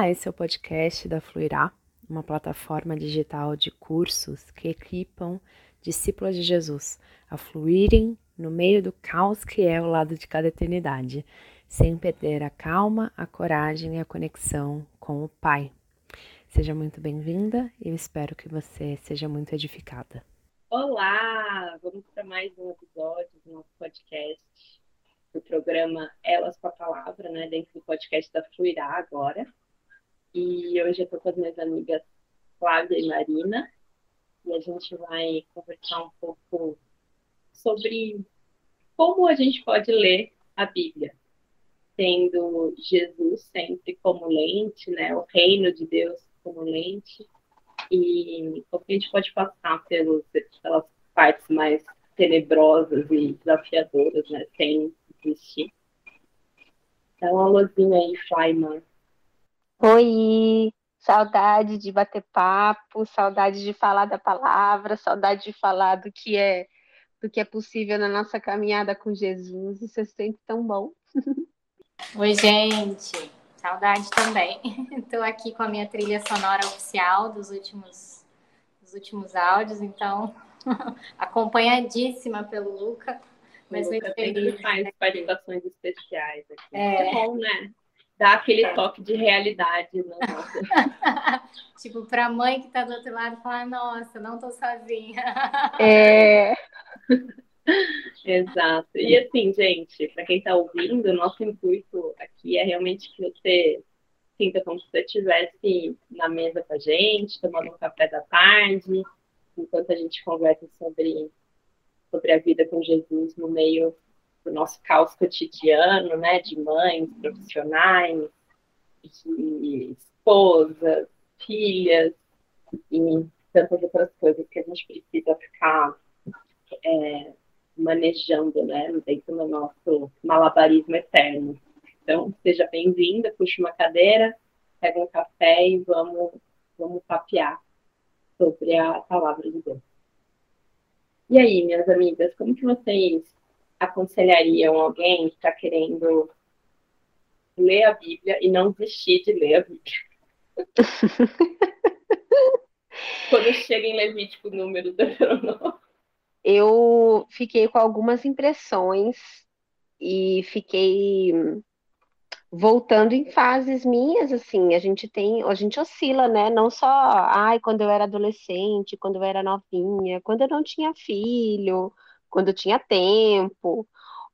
Olá, esse é o podcast da Fluirá, uma plataforma digital de cursos que equipam discípulos de Jesus a fluírem no meio do caos que é o lado de cada eternidade, sem perder a calma, a coragem e a conexão com o Pai. Seja muito bem-vinda e eu espero que você seja muito edificada. Olá! Vamos para mais um episódio do nosso podcast do programa Elas com a Palavra, né, dentro do podcast da Fluirá agora. E hoje eu estou com as minhas amigas Flávia e Marina, e a gente vai conversar um pouco sobre como a gente pode ler a Bíblia, tendo Jesus sempre como lente, né, o reino de Deus como lente, e como a gente pode passar pelos, pelas partes mais tenebrosas e desafiadoras, né, sem existir. Dá uma luzinha aí, Flyman. Oi, saudade de bater papo, saudade de falar da palavra, saudade de falar do que é do que é possível na nossa caminhada com Jesus. Isso é sempre tão bom. Oi, gente. Saudade também. Estou aqui com a minha trilha sonora oficial dos últimos dos últimos áudios, então acompanhadíssima pelo Luca. Mas o Luca sempre faz participações especiais aqui. É. é bom, né? Dá aquele toque de realidade. No tipo, para a mãe que está do outro lado, falar, nossa, não estou sozinha. É. Exato. E assim, gente, para quem está ouvindo, nosso intuito aqui é realmente que você sinta como se você estivesse na mesa com a gente, tomando um café da tarde, enquanto a gente conversa sobre, sobre a vida com Jesus no meio do nosso caos cotidiano, né, de mães, profissionais, de esposas, filhas e tantas outras coisas que a gente precisa ficar é, manejando, né, dentro do nosso malabarismo eterno. Então, seja bem-vinda, puxe uma cadeira, pega um café e vamos, vamos papear sobre a palavra de Deus. E aí, minhas amigas, como que vocês aconselhariam alguém que está querendo ler a Bíblia e não desistir de ler a Bíblia? Quando chega em Levítico, número Deuteronômio eu fiquei com algumas impressões e fiquei voltando em fases minhas, assim, a gente tem, a gente oscila, né? Não só, ai, quando eu era adolescente, quando eu era novinha, quando eu não tinha filho, quando tinha tempo,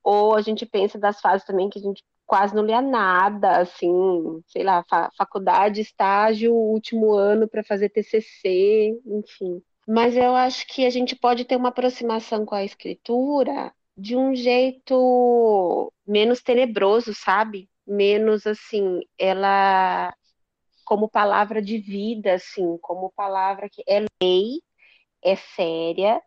ou a gente pensa das fases também que a gente quase não lia nada, assim, sei lá, fa faculdade, estágio, último ano para fazer TCC, enfim mas eu acho que a gente pode ter uma aproximação com a escritura de um jeito menos tenebroso, sabe? Menos assim, ela como palavra de vida, assim, como palavra que é lei, é séria,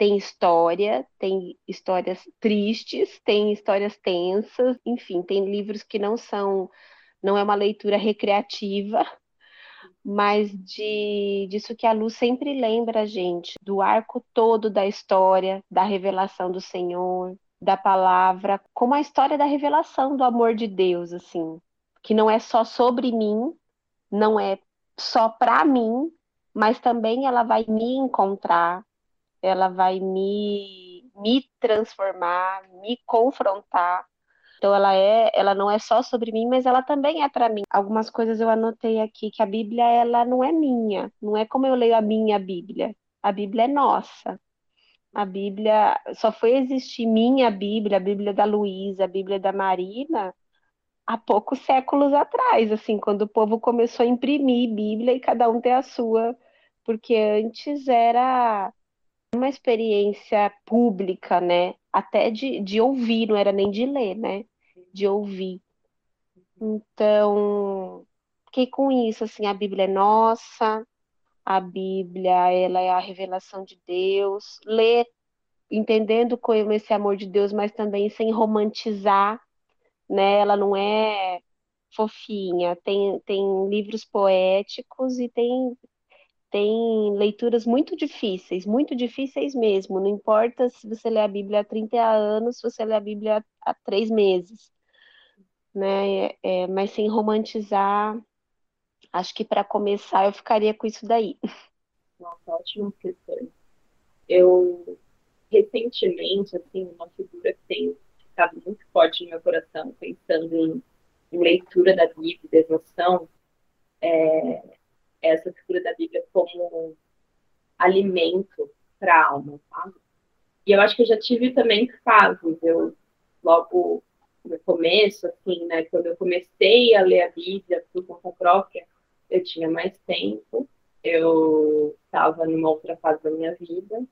tem história, tem histórias tristes, tem histórias tensas, enfim, tem livros que não são, não é uma leitura recreativa, mas de disso que a luz sempre lembra a gente, do arco todo da história, da revelação do Senhor, da palavra, como a história da revelação do amor de Deus, assim, que não é só sobre mim, não é só para mim, mas também ela vai me encontrar, ela vai me, me transformar, me confrontar então ela é, ela não é só sobre mim, mas ela também é para mim. Algumas coisas eu anotei aqui que a Bíblia ela não é minha, não é como eu leio a minha Bíblia. A Bíblia é nossa. A Bíblia só foi existir minha Bíblia, a Bíblia da Luísa, a Bíblia da Marina, há poucos séculos atrás, assim, quando o povo começou a imprimir Bíblia e cada um ter a sua, porque antes era uma experiência pública, né? Até de, de ouvir, não era nem de ler, né? De ouvir. Então, fiquei com isso, assim, a Bíblia é nossa, a Bíblia, ela é a revelação de Deus, ler entendendo como esse amor de Deus, mas também sem romantizar, né? Ela não é fofinha, tem, tem livros poéticos e tem tem leituras muito difíceis, muito difíceis mesmo. Não importa se você lê a Bíblia há 30 anos, se você lê a Bíblia há três meses, né? É, mas sem romantizar, Acho que para começar eu ficaria com isso daí. Nossa, ótima questão. Eu recentemente, assim, uma figura que tem ficado muito forte no meu coração, pensando em, em leitura da Bíblia, devoção, é essa figura da Bíblia como alimento para a alma, sabe? E eu acho que eu já tive também fases, eu logo no começo, assim, né, quando eu comecei a ler a Bíblia por conta própria, eu tinha mais tempo, eu estava numa outra fase da minha vida,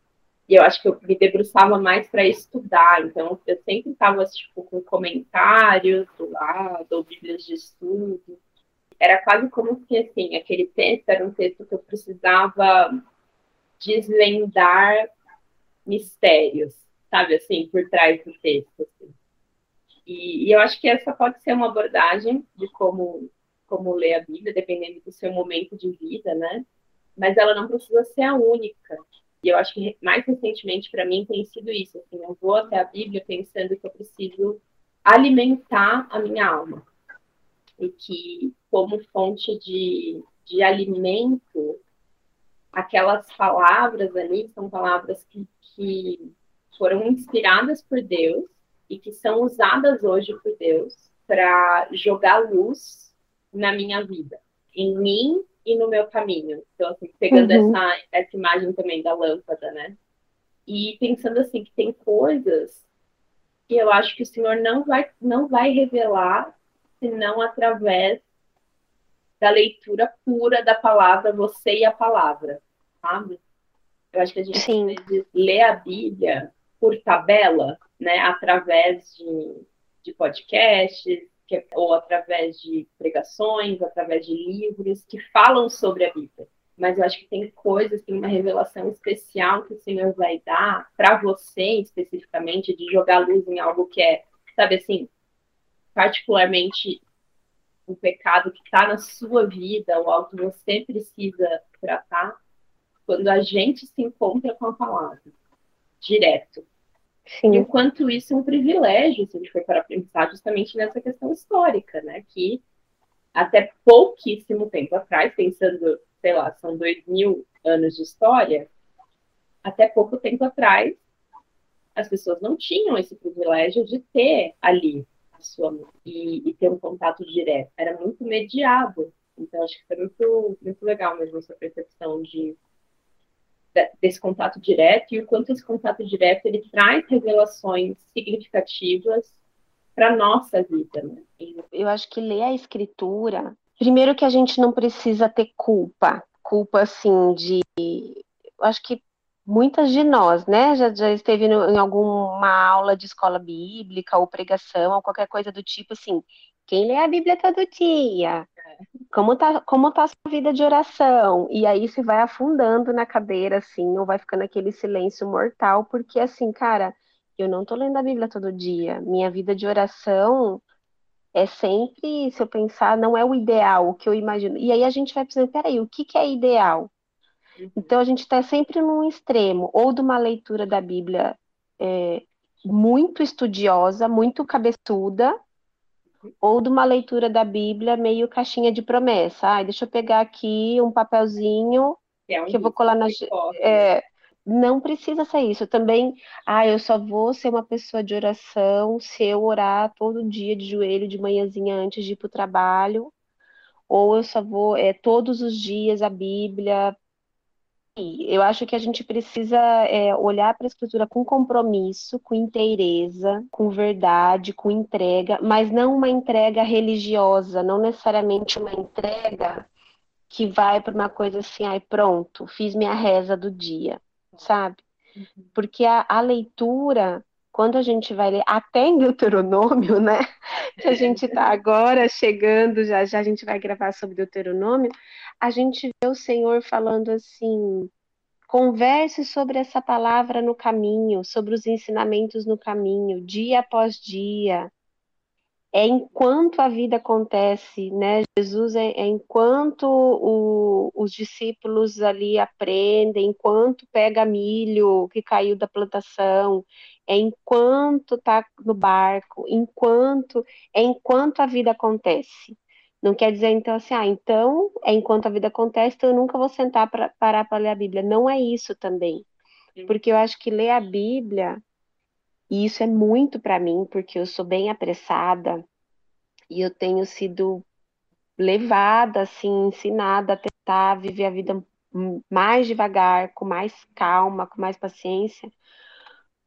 e eu acho que eu me debruçava mais para estudar, então eu sempre estava tipo, com comentários do lado, ou bíblias de estudo. Era quase como se assim, aquele texto era um texto que eu precisava desvendar mistérios, sabe assim, por trás do texto. Assim. E, e, eu acho que essa pode ser uma abordagem de como, como ler a Bíblia, dependendo do seu momento de vida, né? Mas ela não precisa ser a única. E eu acho que mais recentemente para mim tem sido isso. Assim, eu vou até a Bíblia pensando que eu preciso alimentar a minha alma. E que, como fonte de, de alimento, aquelas palavras ali são palavras que, que foram inspiradas por Deus e que são usadas hoje por Deus para jogar luz na minha vida, em mim e no meu caminho. Então, assim, pegando uhum. essa, essa imagem também da lâmpada, né? E pensando assim que tem coisas que eu acho que o Senhor não vai, não vai revelar senão através da leitura pura da palavra, você e a palavra, sabe? Eu acho que a gente Sim. lê a Bíblia por tabela, né, através de, de podcasts, que, ou através de pregações, através de livros que falam sobre a Bíblia. Mas eu acho que tem coisas, tem uma revelação especial que o Senhor vai dar para você, especificamente, de jogar luz em algo que é, sabe assim, particularmente um pecado que está na sua vida, ou algo que você precisa tratar, quando a gente se encontra com a palavra, direto. Sim. Enquanto isso é um privilégio, se a gente for para pensar justamente nessa questão histórica, né? Que até pouquíssimo tempo atrás, pensando, sei lá, são dois mil anos de história, até pouco tempo atrás, as pessoas não tinham esse privilégio de ter ali e, e ter um contato direto. Era muito mediado. Então, acho que foi muito, muito legal mesmo essa percepção de desse contato direto e o quanto esse contato direto ele traz revelações significativas para nossa vida. Né? Eu acho que ler a escritura, primeiro que a gente não precisa ter culpa, culpa assim de, eu acho que muitas de nós, né, já, já esteve no, em alguma aula de escola bíblica ou pregação ou qualquer coisa do tipo assim, quem lê a Bíblia todo dia? Como tá, como tá a sua vida de oração? E aí você vai afundando na cadeira, assim, ou vai ficando aquele silêncio mortal, porque assim, cara, eu não tô lendo a Bíblia todo dia. Minha vida de oração é sempre, se eu pensar, não é o ideal, o que eu imagino. E aí a gente vai pensando, peraí, o que, que é ideal? Então a gente está sempre num extremo, ou de uma leitura da Bíblia é, muito estudiosa, muito cabeçuda, ou de uma leitura da Bíblia meio caixinha de promessa. Ah, deixa eu pegar aqui um papelzinho é um que eu vou colar na. É, não precisa ser isso. Também, ah, eu só vou ser uma pessoa de oração se eu orar todo dia de joelho, de manhãzinha antes de ir para o trabalho. Ou eu só vou é, todos os dias a Bíblia eu acho que a gente precisa é, olhar para a escritura com compromisso, com inteireza, com verdade, com entrega, mas não uma entrega religiosa, não necessariamente uma entrega que vai para uma coisa assim, ai, pronto, fiz minha reza do dia, sabe? Uhum. Porque a, a leitura, quando a gente vai ler, até em Deuteronômio, né? Que a gente está agora chegando, já já a gente vai gravar sobre Deuteronômio, a gente vê o Senhor falando assim: converse sobre essa palavra no caminho, sobre os ensinamentos no caminho, dia após dia. É enquanto a vida acontece, né? Jesus é, é enquanto o, os discípulos ali aprendem, enquanto pega milho que caiu da plantação, é enquanto está no barco, enquanto é enquanto a vida acontece. Não quer dizer, então, assim, ah, então, é enquanto a vida acontece, então eu nunca vou sentar para parar para ler a Bíblia. Não é isso também. Porque eu acho que ler a Bíblia, e isso é muito para mim, porque eu sou bem apressada, e eu tenho sido levada, assim, ensinada a tentar viver a vida mais devagar, com mais calma, com mais paciência.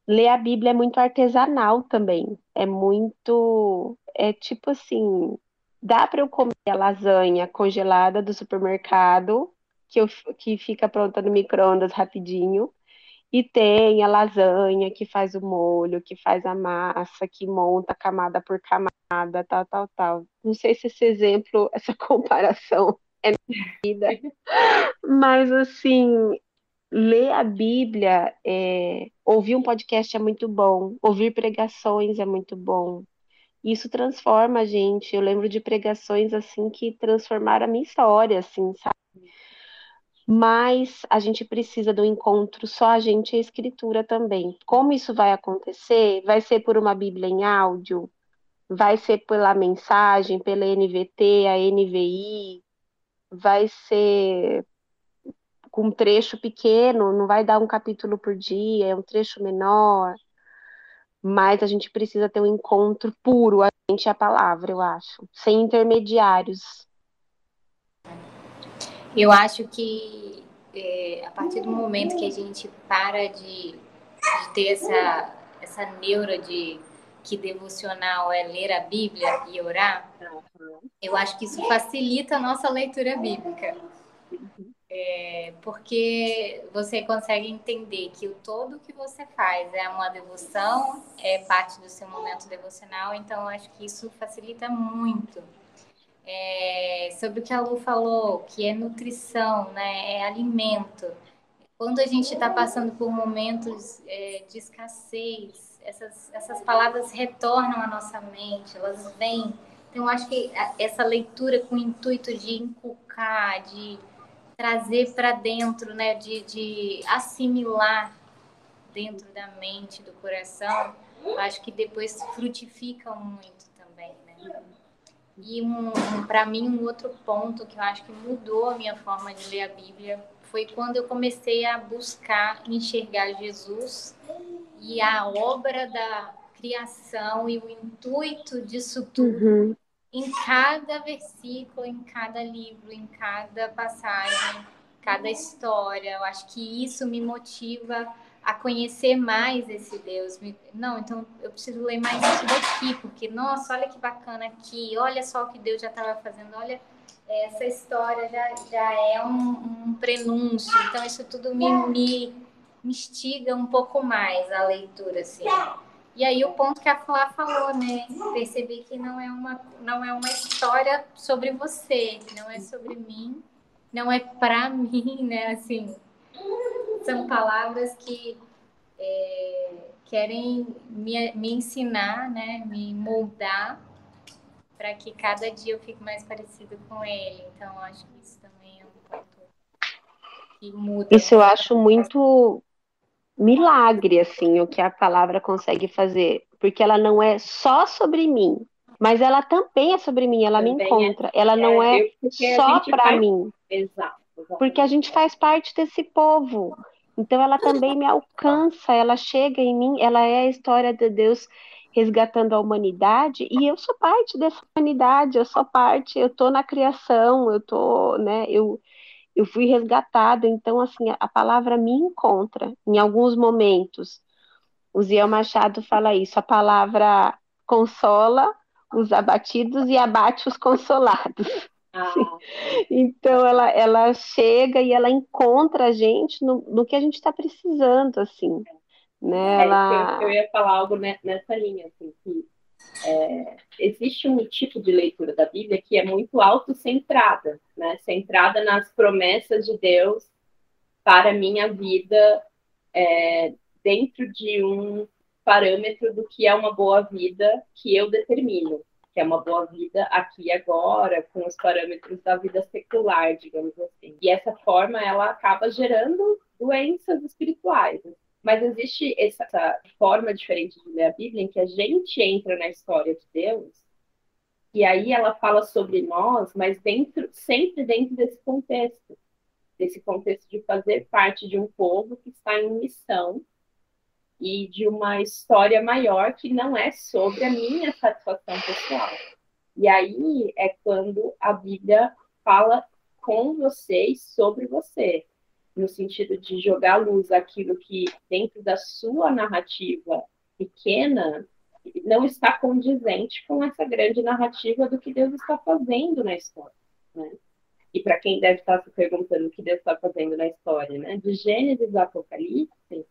Ler a Bíblia é muito artesanal também. É muito. É tipo assim: dá para eu comer a lasanha congelada do supermercado, que, eu, que fica pronta no micro-ondas rapidinho, e tem a lasanha que faz o molho, que faz a massa, que monta camada por camada, tal, tal, tal. Não sei se esse exemplo, essa comparação é vida, mas assim, ler a Bíblia, é, ouvir um podcast é muito bom, ouvir pregações é muito bom, isso transforma a gente. Eu lembro de pregações assim que transformaram a minha história, assim, sabe? Mas a gente precisa do encontro só a gente e a escritura também. Como isso vai acontecer? Vai ser por uma Bíblia em áudio? Vai ser pela mensagem, pela NVT, a NVI? Vai ser com um trecho pequeno, não vai dar um capítulo por dia, é um trecho menor mas a gente precisa ter um encontro puro, a gente a palavra, eu acho, sem intermediários. Eu acho que é, a partir do momento que a gente para de, de ter essa, essa neura de que devocional é ler a Bíblia e orar, eu acho que isso facilita a nossa leitura bíblica. É, porque você consegue entender que o todo que você faz é uma devoção, é parte do seu momento devocional, então acho que isso facilita muito. É, sobre o que a Lu falou, que é nutrição, né, é alimento. Quando a gente está passando por momentos é, de escassez, essas, essas palavras retornam à nossa mente, elas vêm. Então, acho que essa leitura com o intuito de inculcar, de trazer para dentro, né, de, de assimilar dentro da mente, do coração, acho que depois frutificam muito também, né? E um, um para mim um outro ponto que eu acho que mudou a minha forma de ler a Bíblia foi quando eu comecei a buscar enxergar Jesus e a obra da criação e o intuito disso tudo uhum em cada versículo, em cada livro, em cada passagem, cada história. Eu acho que isso me motiva a conhecer mais esse Deus. Não, então eu preciso ler mais isso daqui, porque, nossa, olha que bacana aqui, olha só o que Deus já estava fazendo, olha, essa história já, já é um, um prenúncio, então isso tudo me, me, me instiga um pouco mais a leitura, assim. E aí o ponto que a Flá falou, né? Perceber que não é uma não é uma história sobre você, não é sobre mim, não é para mim, né? Assim, são palavras que é, querem me, me ensinar, né? Me moldar para que cada dia eu fique mais parecido com ele. Então, acho que isso também é um ponto que muda. Isso eu acho muito milagre, assim, o que a palavra consegue fazer, porque ela não é só sobre mim, mas ela também é sobre mim, ela também me é. encontra, é, ela não é, é só para faz... mim. Exato, Porque a gente faz parte desse povo. Então ela também me alcança, ela chega em mim, ela é a história de Deus resgatando a humanidade e eu sou parte dessa humanidade, eu sou parte, eu tô na criação, eu tô, né, eu eu fui resgatada. Então, assim, a palavra me encontra em alguns momentos. O Ziel Machado fala isso: a palavra consola os abatidos e abate os consolados. Ah. Então ela, ela chega e ela encontra a gente no, no que a gente está precisando, assim. Né? É, ela... eu, eu, ia falar algo nessa linha, assim, que é, existe um tipo de leitura da Bíblia que é muito autocentrada, né? centrada nas promessas de Deus para a minha vida, é, dentro de um parâmetro do que é uma boa vida que eu determino, que é uma boa vida aqui e agora, com os parâmetros da vida secular, digamos assim. E essa forma, ela acaba gerando doenças espirituais. Mas existe essa forma diferente de ler a Bíblia em que a gente entra na história de Deus E aí ela fala sobre nós, mas dentro, sempre dentro desse contexto, desse contexto de fazer parte de um povo que está em missão e de uma história maior que não é sobre a minha satisfação pessoal. E aí é quando a Bíblia fala com vocês sobre você, no sentido de jogar à luz aquilo que dentro da sua narrativa pequena não está condizente com essa grande narrativa do que Deus está fazendo na história. Né? E para quem deve estar se perguntando o que Deus está fazendo na história, né? de Gênesis a Apocalipse,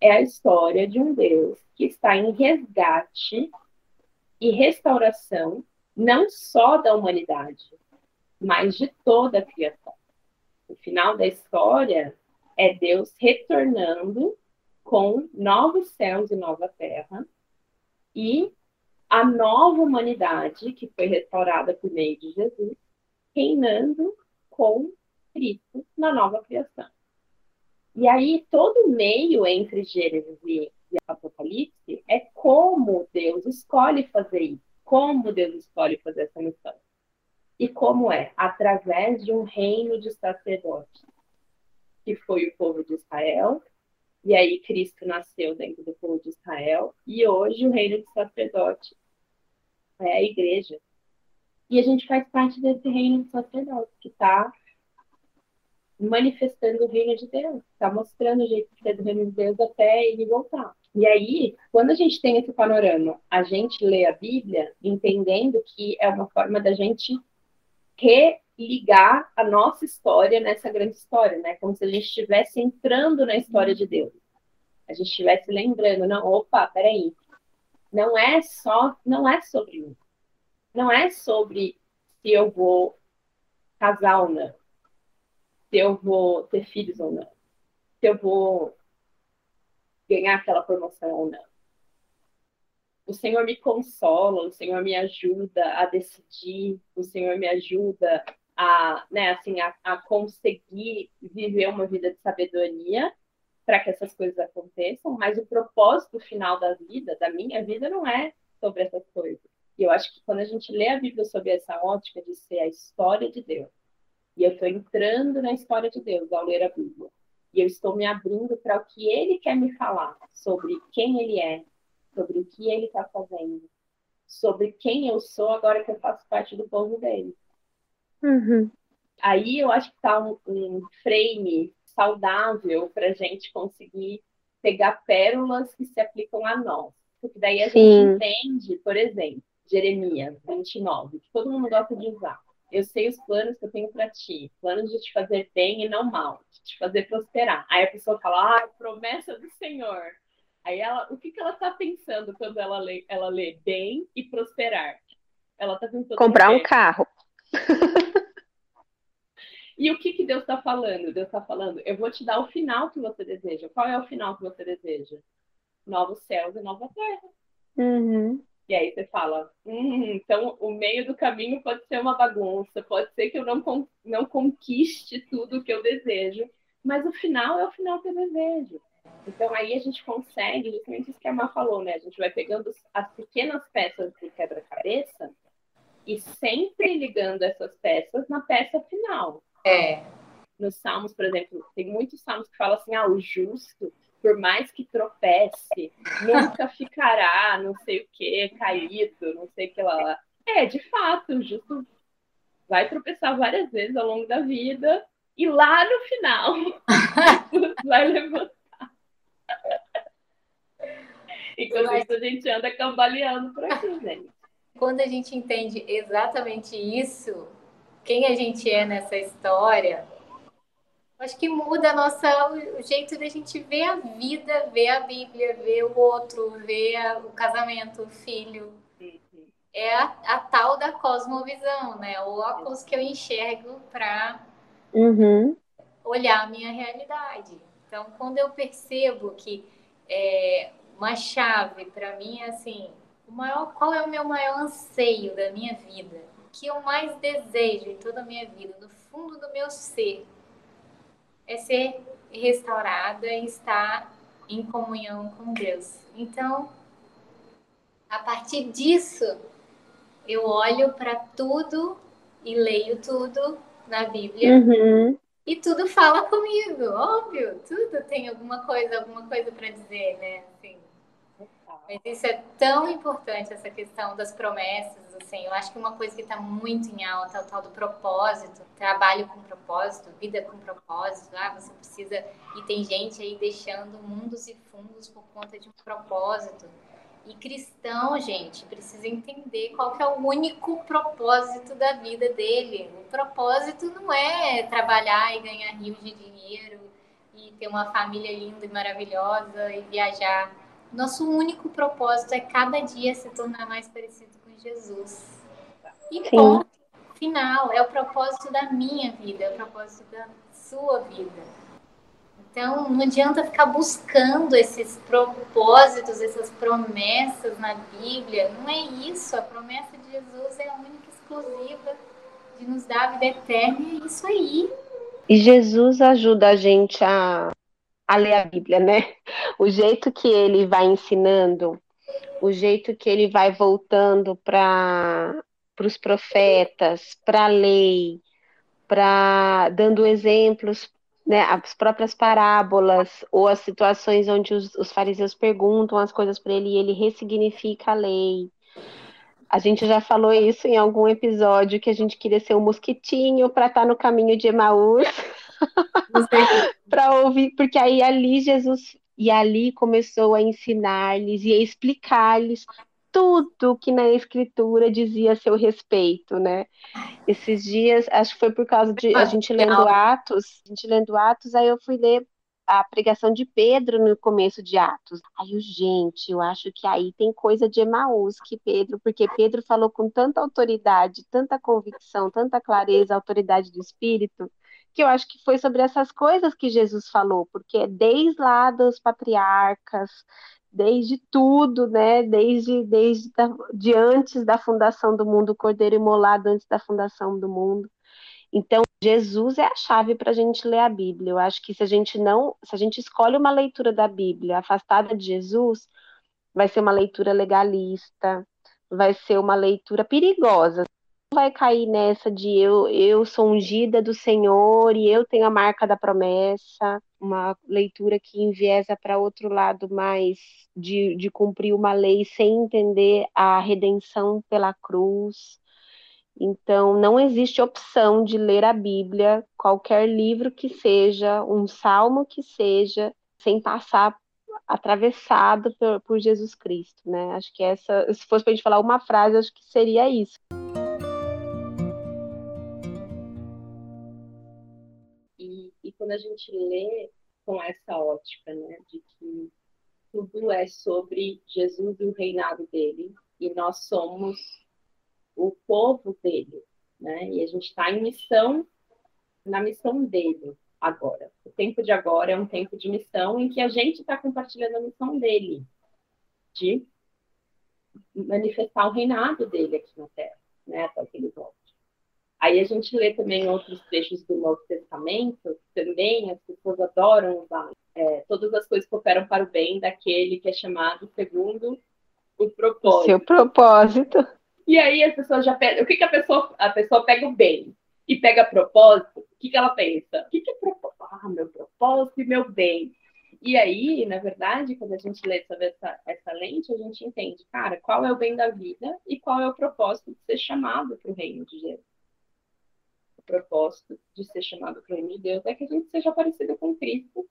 é a história de um Deus que está em resgate e restauração, não só da humanidade, mas de toda a criação. O final da história é Deus retornando com novos céus e nova terra e a nova humanidade que foi restaurada por meio de Jesus, reinando com Cristo na nova criação. E aí, todo o meio entre Gênesis e, Apocalipse é como Deus escolhe fazer isso, como Deus escolhe fazer essa missão. E como é? Através de um reino de sacerdotes, que foi o povo de Israel, e aí Cristo nasceu dentro do povo de Israel, e hoje o reino de sacerdote é a igreja. E a gente faz parte desse reino de sacerdote, que está manifestando o reino de Deus, está mostrando o jeito de ser do reino de Deus até ele voltar. E aí, quando a gente tem esse panorama, a gente lê a Bíblia entendendo que é uma forma da gente religar a nossa história nessa grande história, né? Como se a gente estivesse entrando na história de Deus. A gente estivesse lembrando, não, opa, peraí. Não é só, não é sobre mim. Não é sobre se eu vou casar ou não se eu vou ter filhos ou não, se eu vou ganhar aquela promoção ou não. O Senhor me consola, o Senhor me ajuda a decidir, o Senhor me ajuda a, né, assim, a, a conseguir viver uma vida de sabedoria para que essas coisas aconteçam, mas o propósito final da vida, da minha vida, não é sobre essas coisas. E eu acho que quando a gente lê a Bíblia sob essa ótica de ser a história de Deus, e eu estou entrando na história de Deus ao ler a Bíblia. E eu estou me abrindo para o que ele quer me falar sobre quem ele é, sobre o que ele está fazendo, sobre quem eu sou agora que eu faço parte do povo dele. Uhum. Aí eu acho que está um, um frame saudável para a gente conseguir pegar pérolas que se aplicam a nós. Porque daí a Sim. gente entende, por exemplo, Jeremias 29, que todo mundo gosta de usar eu sei os planos que eu tenho para ti, planos de te fazer bem e não mal, de te fazer prosperar. Aí a pessoa fala, ah, promessa do Senhor. Aí ela, o que, que ela está pensando quando ela lê, ela lê bem e prosperar? Ela está pensando comprar um carro. e o que, que Deus está falando? Deus está falando, eu vou te dar o final que você deseja. Qual é o final que você deseja? Novos céus e nova terra. Uhum. E aí você fala, hum, então o meio do caminho pode ser uma bagunça, pode ser que eu não, não conquiste tudo o que eu desejo, mas o final é o final que eu desejo. Então aí a gente consegue, justamente isso que a Má falou, né? A gente vai pegando as pequenas peças do quebra-cabeça e sempre ligando essas peças na peça final. É. Nos Salmos, por exemplo, tem muitos Salmos que falam assim, ah, o justo por mais que tropece, nunca ficará, não sei o que, caído, não sei o que lá. É, de fato, justo vai tropeçar várias vezes ao longo da vida e lá no final vai levantar. E com isso a gente anda cambaleando por aqui, gente. Quando a gente entende exatamente isso, quem a gente é nessa história, Acho que muda a nossa, o jeito da gente ver a vida, ver a Bíblia, ver o outro, ver a, o casamento, o filho. É a, a, tal da cosmovisão, né? O óculos que eu enxergo para uhum. olhar a minha realidade. Então, quando eu percebo que é, uma chave para mim é assim, o maior, qual é o meu maior anseio da minha vida? O que eu mais desejo em toda a minha vida, no fundo do meu ser? é ser restaurada e estar em comunhão com Deus. Então, a partir disso, eu olho para tudo e leio tudo na Bíblia. Uhum. E tudo fala comigo, óbvio, tudo tem alguma coisa, alguma coisa para dizer, né? Assim, mas isso é tão importante, essa questão das promessas, assim. Eu acho que uma coisa que está muito em alta é o tal do propósito. Trabalho com propósito, vida com propósito. Ah, você precisa... E tem gente aí deixando mundos e fundos por conta de um propósito. E cristão, gente, precisa entender qual que é o único propósito da vida dele. O propósito não é trabalhar e ganhar rios de dinheiro e ter uma família linda e maravilhosa e viajar. Nosso único propósito é cada dia se tornar mais parecido com Jesus. E Sim. ponto final, é o propósito da minha vida, é o propósito da sua vida. Então, não adianta ficar buscando esses propósitos, essas promessas na Bíblia. Não é isso. A promessa de Jesus é a única exclusiva de nos dar a vida eterna. É isso aí. E Jesus ajuda a gente a, a ler a Bíblia, né? O jeito que ele vai ensinando, o jeito que ele vai voltando para os profetas, para a lei, para dando exemplos né, as próprias parábolas ou as situações onde os, os fariseus perguntam as coisas para ele e ele ressignifica a lei. A gente já falou isso em algum episódio que a gente queria ser um mosquitinho para estar tá no caminho de Emaús. para ouvir, porque aí ali Jesus e ali começou a ensinar-lhes e a explicar-lhes tudo que na escritura dizia a seu respeito, né? Esses dias, acho que foi por causa de a gente lendo Atos, a gente lendo Atos, aí eu fui ler a pregação de Pedro no começo de Atos. Aí eu, gente, eu acho que aí tem coisa de Emaús que Pedro, porque Pedro falou com tanta autoridade, tanta convicção, tanta clareza, autoridade do Espírito, que eu acho que foi sobre essas coisas que Jesus falou, porque desde lá dos patriarcas, desde tudo, né? Desde, desde da, de antes da fundação do mundo, o Cordeiro imolado antes da fundação do mundo. Então, Jesus é a chave para a gente ler a Bíblia. Eu acho que se a gente não, se a gente escolhe uma leitura da Bíblia afastada de Jesus, vai ser uma leitura legalista, vai ser uma leitura perigosa vai cair nessa de eu, eu sou ungida do Senhor e eu tenho a marca da promessa, uma leitura que enviesa para outro lado mais de, de cumprir uma lei sem entender a redenção pela cruz. Então, não existe opção de ler a Bíblia, qualquer livro que seja, um salmo que seja, sem passar atravessado por, por Jesus Cristo, né? Acho que essa, se fosse para a gente falar uma frase, acho que seria isso. Quando a gente lê com essa ótica, né, de que tudo é sobre Jesus e o reinado dele, e nós somos o povo dele, né, e a gente está em missão, na missão dele agora. O tempo de agora é um tempo de missão em que a gente está compartilhando a missão dele, de manifestar o reinado dele aqui na Terra, né, até que ele volte. Aí a gente lê também outros trechos do Novo Testamento, também as pessoas adoram usar é, todas as coisas que operam para o bem daquele que é chamado segundo o propósito. Seu propósito. E aí as pessoas já pedem, o que, que a pessoa, a pessoa pega o bem e pega propósito, o que, que ela pensa? O que, que é propósito? Ah, meu propósito e meu bem. E aí, na verdade, quando a gente lê sobre essa, essa lente, a gente entende, cara, qual é o bem da vida e qual é o propósito de ser chamado para o reino de Jesus propósito de ser chamado para de Deus é que a gente seja parecido com Cristo.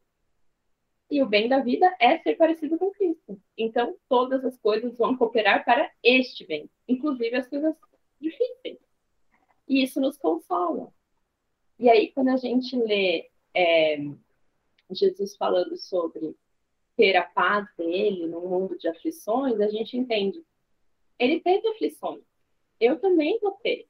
E o bem da vida é ser parecido com Cristo. Então, todas as coisas vão cooperar para este bem, inclusive as coisas difíceis. E isso nos consola. E aí, quando a gente lê é, Jesus falando sobre ter a paz dele no mundo de aflições, a gente entende. Ele teve aflições. Eu também vou ter.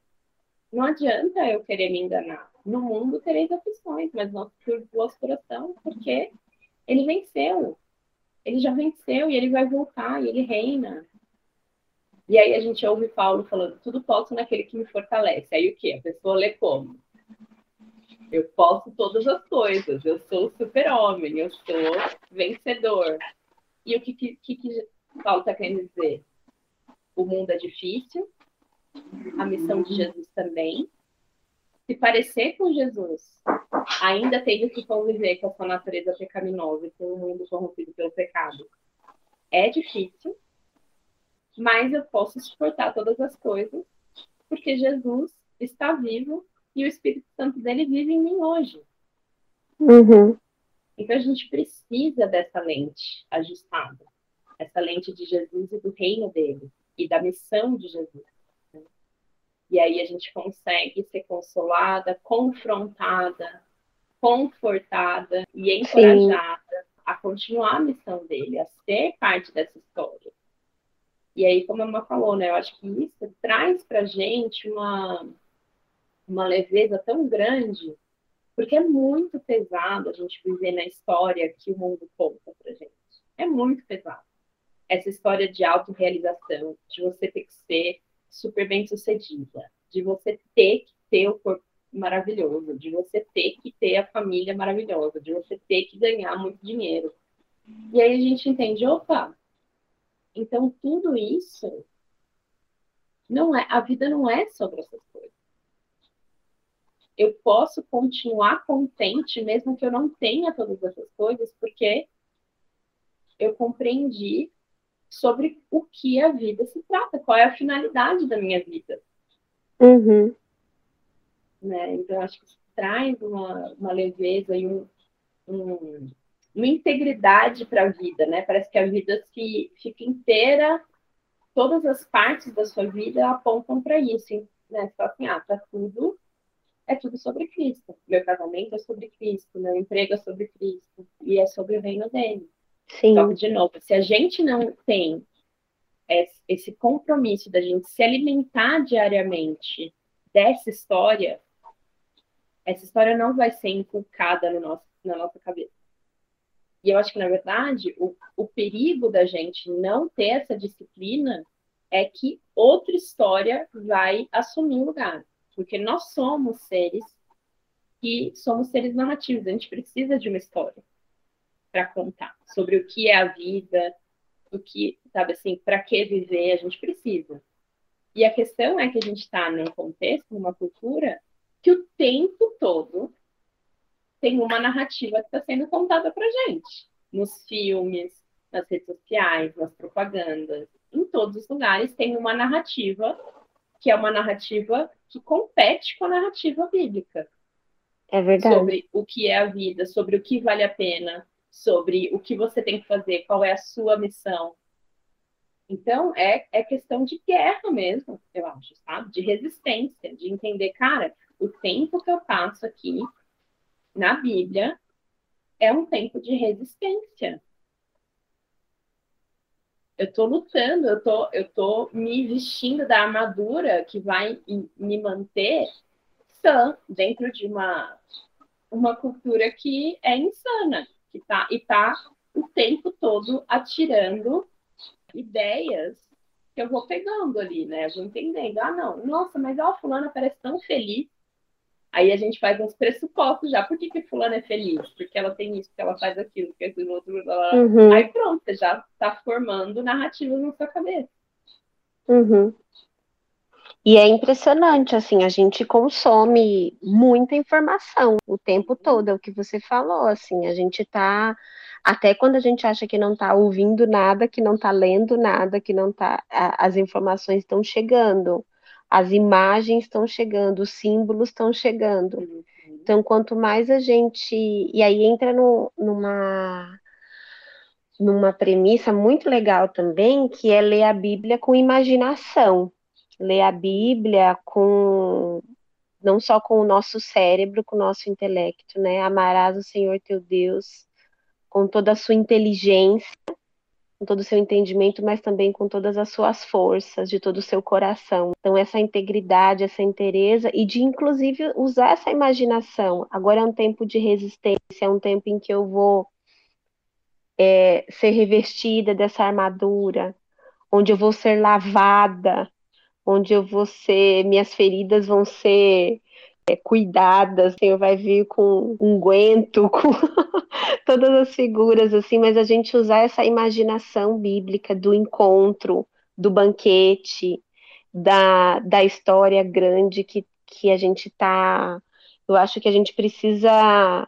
Não adianta eu querer me enganar. No mundo tereis aflições, mas não por vosso coração, porque ele venceu. Ele já venceu e ele vai voltar e ele reina. E aí a gente ouve Paulo falando, tudo posso naquele que me fortalece. Aí o que? A pessoa lê como? Eu posso todas as coisas, eu sou super-homem, eu sou vencedor. E o que, que, que Paulo está querendo dizer? O mundo é difícil, a missão de Jesus também. Se parecer com Jesus, ainda tendo que conviver com a sua natureza pecaminosa e com o mundo corrompido pelo pecado, é difícil, mas eu posso suportar todas as coisas, porque Jesus está vivo e o Espírito Santo dele vive em mim hoje. Uhum. Então a gente precisa dessa lente ajustada, essa lente de Jesus e do reino dele e da missão de Jesus. E aí a gente consegue ser consolada, confrontada, confortada e encorajada Sim. a continuar a missão dele, a ser parte dessa história. E aí, como a Emma falou, né, eu acho que isso traz para gente uma, uma leveza tão grande, porque é muito pesado a gente viver na história que o mundo conta para gente. É muito pesado. Essa história de autorrealização, de você ter que ser super bem sucedida, de você ter que ter o corpo maravilhoso, de você ter que ter a família maravilhosa, de você ter que ganhar muito dinheiro. E aí a gente entende, opa, então, tudo isso não é, a vida não é sobre essas coisas. Eu posso continuar contente mesmo que eu não tenha todas essas coisas, porque eu compreendi sobre o que a vida se trata, qual é a finalidade da minha vida. Uhum. Né? Então, acho que isso traz uma, uma leveza e um, um, uma integridade para a vida, né? Parece que a vida se fica inteira, todas as partes da sua vida apontam para isso, né? Fala assim, ah, tá tudo é tudo sobre Cristo. Meu casamento é sobre Cristo, meu emprego é sobre Cristo e é sobre o reino dele. Sim. Que, de novo, se a gente não tem esse compromisso da gente se alimentar diariamente dessa história, essa história não vai ser inculcada no nosso, na nossa cabeça. E eu acho que, na verdade, o, o perigo da gente não ter essa disciplina é que outra história vai assumir lugar. Porque nós somos seres que somos seres narrativos. A gente precisa de uma história para contar sobre o que é a vida, o que, sabe assim, para que viver, a gente precisa. E a questão é que a gente está num contexto, numa cultura, que o tempo todo tem uma narrativa que está sendo contada para gente. Nos filmes, nas redes sociais, nas propagandas, em todos os lugares tem uma narrativa que é uma narrativa que compete com a narrativa bíblica. É verdade. Sobre o que é a vida, sobre o que vale a pena, sobre o que você tem que fazer, qual é a sua missão. Então, é, é questão de guerra mesmo, eu acho, sabe? De resistência, de entender, cara, o tempo que eu passo aqui na Bíblia é um tempo de resistência. Eu estou lutando, eu tô, eu tô me vestindo da armadura que vai me manter sã dentro de uma, uma cultura que é insana, que tá, e tá o tempo todo atirando ideias que eu vou pegando ali, né? Eu vou entendendo. Ah, não, nossa, mas a fulana parece tão feliz. Aí a gente faz uns pressupostos já. Por que, que fulano é feliz? Porque ela tem isso, porque ela faz aquilo, porque aquilo outro. Uhum. Aí pronto, você já está formando narrativas na sua cabeça. Uhum. E é impressionante, assim, a gente consome muita informação o tempo todo, é o que você falou, assim, a gente tá, até quando a gente acha que não tá ouvindo nada, que não tá lendo nada, que não tá, as informações estão chegando as imagens estão chegando, os símbolos estão chegando. Uhum. Então, quanto mais a gente. E aí entra no, numa, numa premissa muito legal também, que é ler a Bíblia com imaginação. Ler a Bíblia com. Não só com o nosso cérebro, com o nosso intelecto, né? Amarás o Senhor teu Deus com toda a sua inteligência com todo o seu entendimento, mas também com todas as suas forças, de todo o seu coração. Então, essa integridade, essa inteireza e de, inclusive, usar essa imaginação. Agora é um tempo de resistência, é um tempo em que eu vou é, ser revestida dessa armadura, onde eu vou ser lavada, onde eu vou ser, minhas feridas vão ser é, cuidadas, o Senhor vai vir com um guento, com todas as figuras, assim, mas a gente usar essa imaginação bíblica do encontro, do banquete, da, da história grande que, que a gente está. Eu acho que a gente precisa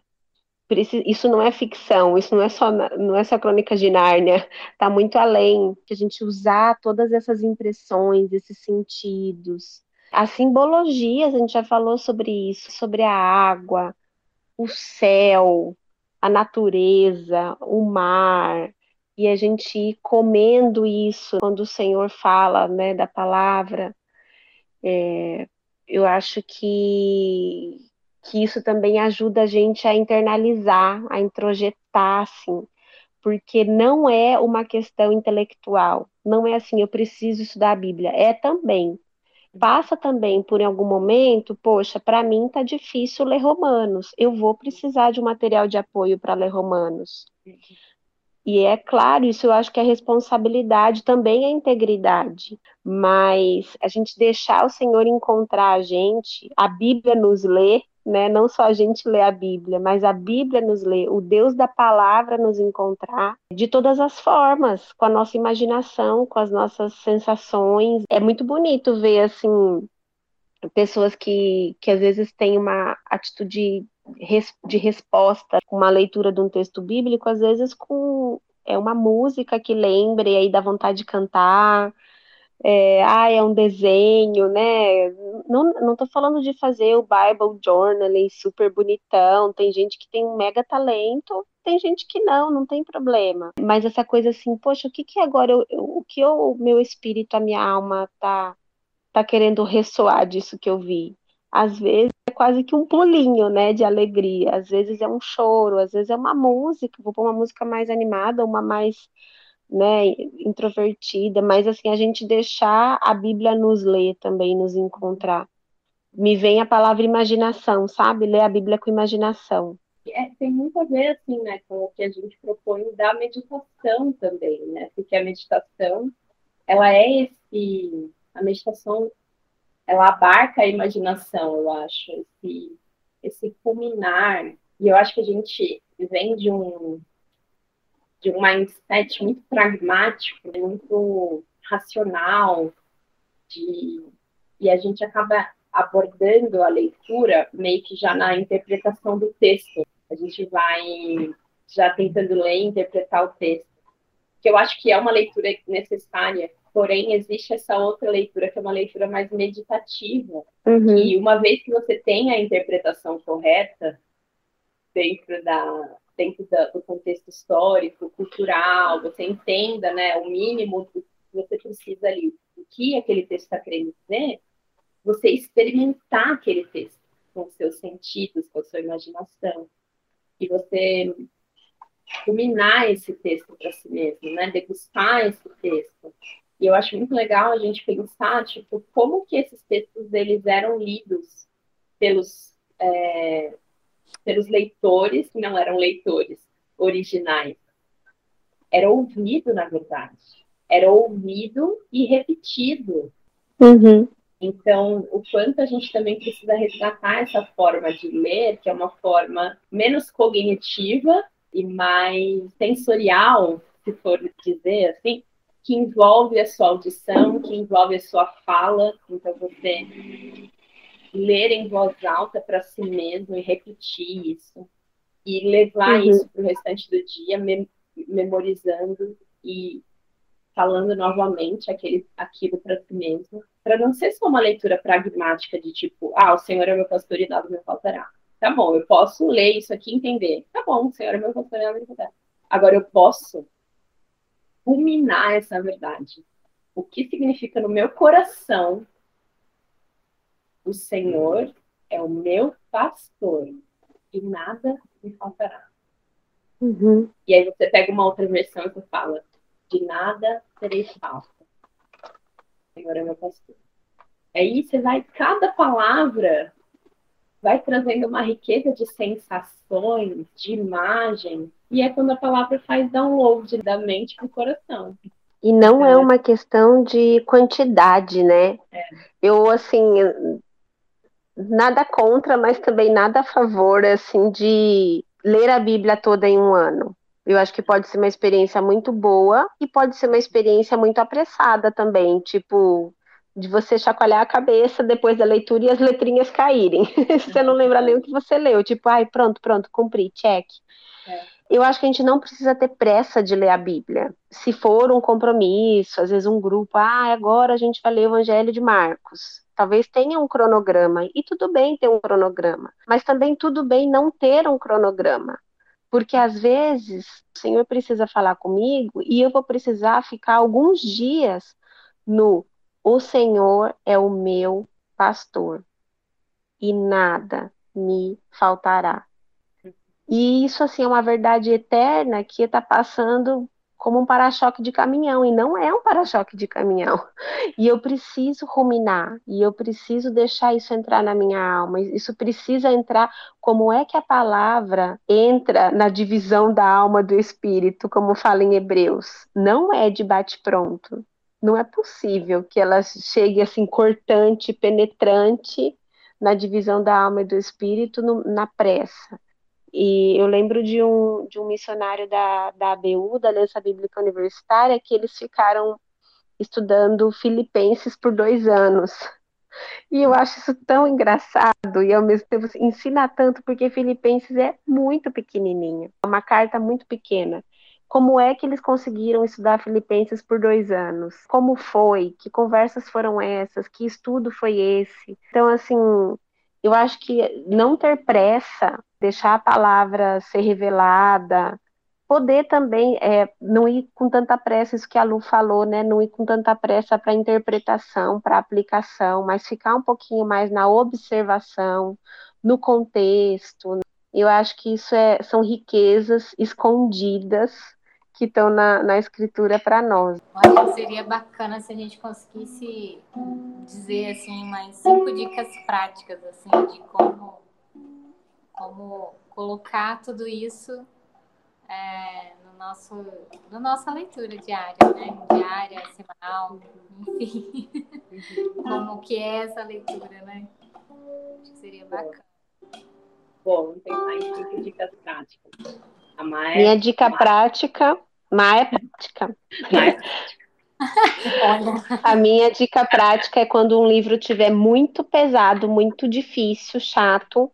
isso não é ficção, isso não é só não é só crônica de Nárnia, está muito além que a gente usar todas essas impressões, esses sentidos, as simbologias, a gente já falou sobre isso, sobre a água, o céu, a natureza, o mar, e a gente ir comendo isso quando o Senhor fala, né, da palavra. É, eu acho que que isso também ajuda a gente a internalizar, a introjetar, assim, porque não é uma questão intelectual, não é assim, eu preciso estudar a Bíblia, é também. Passa também por algum momento, poxa, para mim tá difícil ler Romanos, eu vou precisar de um material de apoio para ler Romanos. E é claro, isso eu acho que é responsabilidade, também é integridade, mas a gente deixar o Senhor encontrar a gente, a Bíblia nos lê, né? Não só a gente lê a Bíblia, mas a Bíblia nos lê, o Deus da palavra nos encontrar de todas as formas, com a nossa imaginação, com as nossas sensações. É muito bonito ver assim pessoas que, que às vezes têm uma atitude de resposta, uma leitura de um texto bíblico, às vezes com é uma música que lembra e aí dá vontade de cantar é, ah, é um desenho, né? Não, não tô falando de fazer o Bible Journaling super bonitão. Tem gente que tem um mega talento, tem gente que não, não tem problema. Mas essa coisa assim, poxa, o que que agora eu, o que o meu espírito, a minha alma tá tá querendo ressoar disso que eu vi? Às vezes é quase que um pulinho, né, de alegria. Às vezes é um choro, às vezes é uma música. Vou pôr uma música mais animada, uma mais né, introvertida, mas assim, a gente deixar a Bíblia nos ler também, nos encontrar. Me vem a palavra imaginação, sabe? Ler a Bíblia com imaginação. É, tem muito a ver, assim, né, com o que a gente propõe da meditação também, né? Porque a meditação, ela é esse... A meditação, ela abarca a imaginação, eu acho, esse, esse culminar. E eu acho que a gente vem de um, de um mindset muito pragmático, muito racional, de, e a gente acaba abordando a leitura meio que já na interpretação do texto. A gente vai já tentando ler e interpretar o texto. Que eu acho que é uma leitura necessária, porém existe essa outra leitura que é uma leitura mais meditativa. Uhum. E uma vez que você tem a interpretação correta dentro da, dentro da, do contexto histórico, cultural, você entenda né, o mínimo que você precisa ali, o que aquele texto está querendo dizer, você experimentar aquele texto com os seus sentidos, com a sua imaginação, e você dominar esse texto para si mesmo, né, degustar esse texto. E eu acho muito legal a gente pensar, tipo, como que esses textos eles eram lidos pelos é, pelos leitores que não eram leitores originais. Era ouvido, na verdade. Era ouvido e repetido. Uhum. Então, o quanto a gente também precisa resgatar essa forma de ler, que é uma forma menos cognitiva e mais sensorial, se for dizer assim, que envolve a sua audição, que envolve a sua fala. Então, você ler em voz alta para si mesmo e repetir isso. E levar uhum. isso para o restante do dia, mem memorizando e falando novamente aquele, aquilo para si mesmo, para não ser só uma leitura pragmática de tipo, ah, o Senhor é meu pastor e nada me faltará. Tá bom, eu posso ler isso aqui e entender. Tá bom, o Senhor é meu pastor e nada me faltará. Agora eu posso culminar essa verdade. O que significa no meu coração o Senhor é o meu pastor e nada me faltará. Uhum. E aí você pega uma outra versão e você fala: de nada terei falta. O Senhor é meu pastor. Aí você vai, cada palavra vai trazendo uma riqueza de sensações, de imagem, e é quando a palavra faz download da mente para o coração. E não é. é uma questão de quantidade, né? É. Eu, assim, nada contra, mas também nada a favor, assim, de ler a Bíblia toda em um ano. Eu acho que pode ser uma experiência muito boa e pode ser uma experiência muito apressada também, tipo de você chacoalhar a cabeça depois da leitura e as letrinhas caírem. você não lembra nem o que você leu, tipo, ai, pronto, pronto, cumpri, check. É. Eu acho que a gente não precisa ter pressa de ler a Bíblia. Se for um compromisso, às vezes um grupo, ah, agora a gente vai ler o Evangelho de Marcos. Talvez tenha um cronograma, e tudo bem ter um cronograma, mas também tudo bem não ter um cronograma. Porque às vezes o Senhor precisa falar comigo e eu vou precisar ficar alguns dias no o Senhor é o meu pastor e nada me faltará. E isso assim é uma verdade eterna que está passando como um para-choque de caminhão e não é um para-choque de caminhão. E eu preciso ruminar e eu preciso deixar isso entrar na minha alma. Isso precisa entrar como é que a palavra entra na divisão da alma do espírito, como fala em Hebreus. Não é de bate pronto não é possível que ela chegue assim cortante, penetrante na divisão da alma e do espírito no, na pressa. E eu lembro de um, de um missionário da, da ABU, da Aliança Bíblica Universitária, que eles ficaram estudando Filipenses por dois anos. E eu acho isso tão engraçado e ao mesmo tempo assim, ensina tanto, porque Filipenses é muito pequenininho, é uma carta muito pequena. Como é que eles conseguiram estudar Filipenses por dois anos? Como foi? Que conversas foram essas? Que estudo foi esse? Então, assim, eu acho que não ter pressa, deixar a palavra ser revelada, poder também é, não ir com tanta pressa, isso que a Lu falou, né? Não ir com tanta pressa para interpretação, para aplicação, mas ficar um pouquinho mais na observação, no contexto. Eu acho que isso é, são riquezas escondidas que estão na, na escritura para nós. Olha, seria bacana se a gente conseguisse dizer assim umas cinco dicas práticas assim de como como colocar tudo isso é, no nosso na nossa leitura diária, né? Diária, semanal, enfim, como que é essa leitura, né? Acho que seria bacana. Bom, pensar em cinco dicas práticas. Minha dica prática mas é prática. A minha dica prática é quando um livro tiver muito pesado, muito difícil, chato,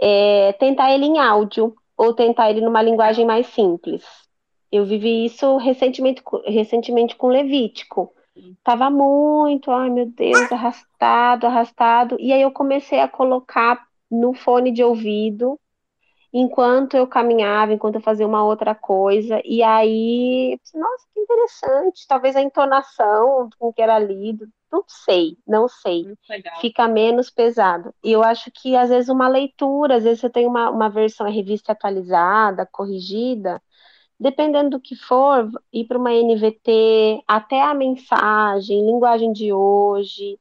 é tentar ele em áudio ou tentar ele numa linguagem mais simples. Eu vivi isso recentemente, recentemente com Levítico. Tava muito, ai meu Deus, arrastado, arrastado. E aí eu comecei a colocar no fone de ouvido enquanto eu caminhava, enquanto eu fazia uma outra coisa, e aí, nossa, que interessante, talvez a entonação com que era lido, não sei, não sei, fica menos pesado. E eu acho que às vezes uma leitura, às vezes você tem uma, uma versão revista atualizada, corrigida, dependendo do que for, ir para uma NVT, até a mensagem, linguagem de hoje,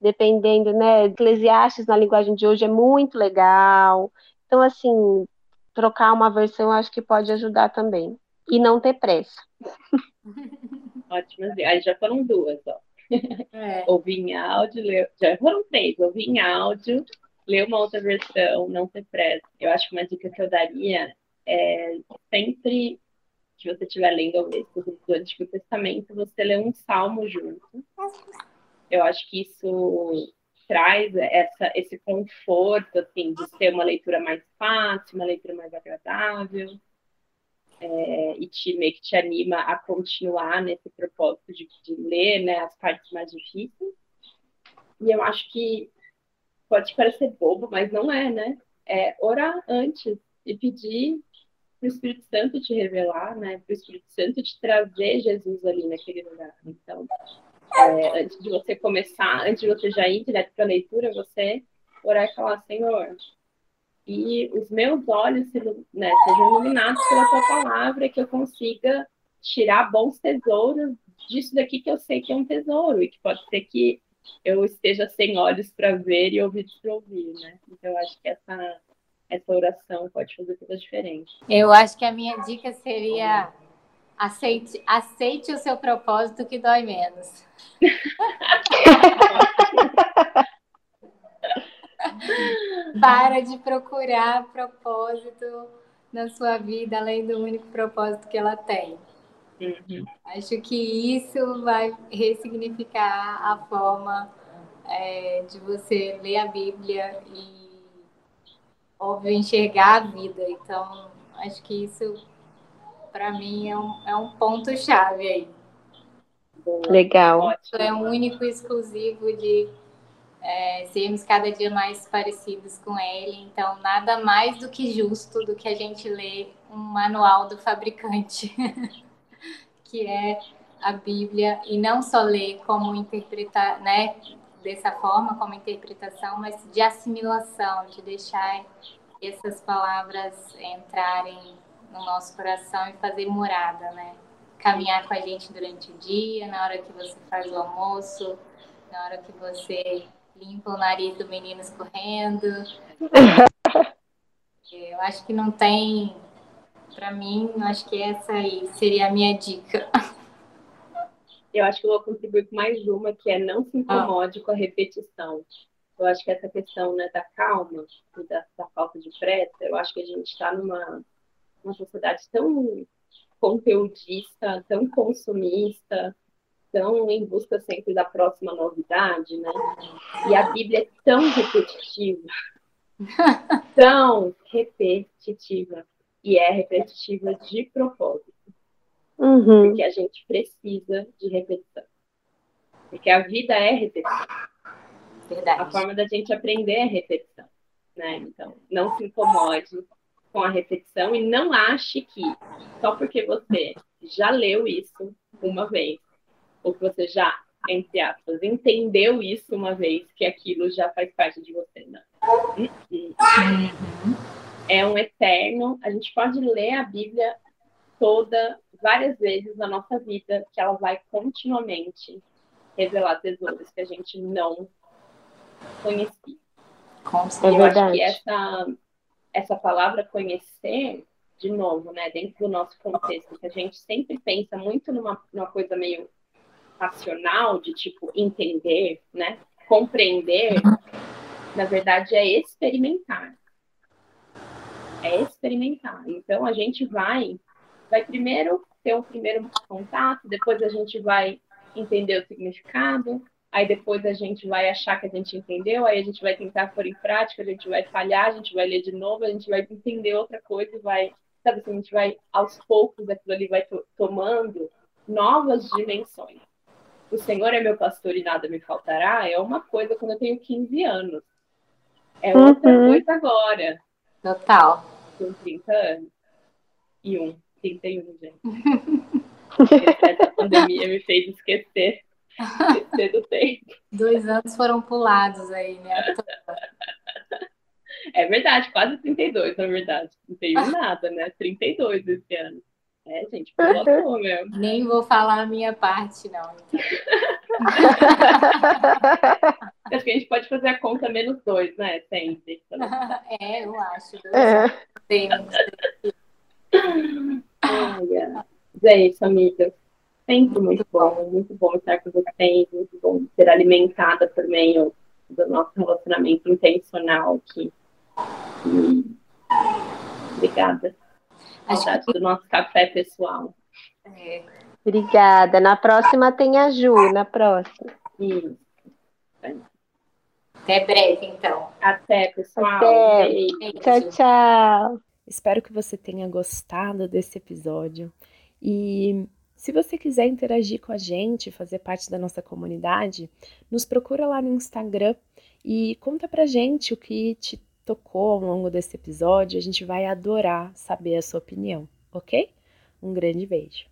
dependendo, né, Eclesiastes na linguagem de hoje é muito legal. Então, assim, trocar uma versão acho que pode ajudar também. E não ter pressa. Ótimo. Aí já foram duas, ó. É. Ouvir em áudio, ler... já foram três. Ouvir em áudio, ler uma outra versão, não ter pressa. Eu acho que uma dica que eu daria é sempre que você estiver lendo o Antigo Testamento, você lê um salmo junto. Eu acho que isso traz essa, esse conforto, assim, de ser uma leitura mais fácil, uma leitura mais agradável, é, e te, meio que te anima a continuar nesse propósito de, de ler, né, as partes mais difíceis. E eu acho que pode parecer bobo, mas não é, né? É orar antes e pedir para o Espírito Santo te revelar, né? Para o Espírito Santo te trazer Jesus ali naquele lugar. Então, é, antes de você começar, antes de você já ir direto para a leitura, você orar e falar, Senhor, e os meus olhos né, sejam iluminados pela tua palavra, que eu consiga tirar bons tesouros disso daqui que eu sei que é um tesouro, e que pode ser que eu esteja sem olhos para ver e ouvidos para ouvir, né? Então, eu acho que essa, essa oração pode fazer toda a diferença. Eu acho que a minha dica seria Aceite, aceite o seu propósito que dói menos. Para de procurar propósito na sua vida além do único propósito que ela tem. Uhum. Acho que isso vai ressignificar a forma é, de você ler a Bíblia e, óbvio, enxergar a vida. Então, acho que isso, para mim, é um, é um ponto-chave aí. Legal. É um único exclusivo de é, sermos cada dia mais parecidos com ele. Então, nada mais do que justo do que a gente ler um manual do fabricante, que é a Bíblia, e não só ler como interpretar, né, dessa forma, como interpretação, mas de assimilação, de deixar essas palavras entrarem no nosso coração e fazer morada, né? Caminhar com a gente durante o dia, na hora que você faz o almoço, na hora que você limpa o nariz do menino escorrendo. Eu acho que não tem, para mim, acho que essa aí seria a minha dica. Eu acho que eu vou contribuir com mais uma, que é não se incomode ah. com a repetição. Eu acho que essa questão né, da calma e da, da falta de pressa, eu acho que a gente está numa, numa sociedade tão conteudista, tão consumista, tão em busca sempre da próxima novidade, né? E a Bíblia é tão repetitiva, tão repetitiva, e é repetitiva de propósito. Uhum. Porque a gente precisa de repetição. Porque a vida é repetição. Verdade. A forma da gente aprender é repetição. Né? Então, não se incomode com a repetição e não ache que só porque você já leu isso uma vez, ou que você já, entre aspas, entendeu isso uma vez, que aquilo já faz parte de você. Não. Uhum. É um eterno. A gente pode ler a Bíblia toda, várias vezes na nossa vida, que ela vai continuamente revelar tesouros que a gente não conhecia. Com certeza. Eu acho que essa, essa palavra conhecer, de novo, né, dentro do nosso contexto, que a gente sempre pensa muito numa, numa coisa meio racional, de tipo entender, né, compreender, na verdade é experimentar. É experimentar. Então a gente vai, vai primeiro ter um primeiro contato, depois a gente vai entender o significado, aí depois a gente vai achar que a gente entendeu, aí a gente vai tentar pôr em prática, a gente vai falhar, a gente vai ler de novo, a gente vai entender outra coisa e vai, sabe assim, a gente vai, aos poucos, aquilo ali vai tomando novas dimensões. O Senhor é meu pastor e nada me faltará é uma coisa quando eu tenho 15 anos. É outra uhum. coisa agora. Total. Com 30 anos. E um, 31, gente. Essa pandemia me fez esquecer Esquecer do tempo. Dois anos foram pulados aí, né? É verdade, quase 32, na verdade. Não tenho nada, né? 32 esse ano. É, gente, mesmo. Nem vou falar a minha parte, não. Acho que a gente pode fazer a conta menos dois, né? Sempre. É, eu acho. É. Tem. É isso, amiga sempre muito bom, muito bom estar com vocês, muito bom ser alimentada por meio do nosso relacionamento intencional aqui. E... Obrigada. Do nosso café pessoal. É. Obrigada. Na próxima tem a Ju, na próxima. Isso. Até breve, então. Até, pessoal. Até. Tchau, tchau. Espero que você tenha gostado desse episódio. E se você quiser interagir com a gente, fazer parte da nossa comunidade, nos procura lá no Instagram e conta pra gente o que te tocou ao longo desse episódio. A gente vai adorar saber a sua opinião, ok? Um grande beijo.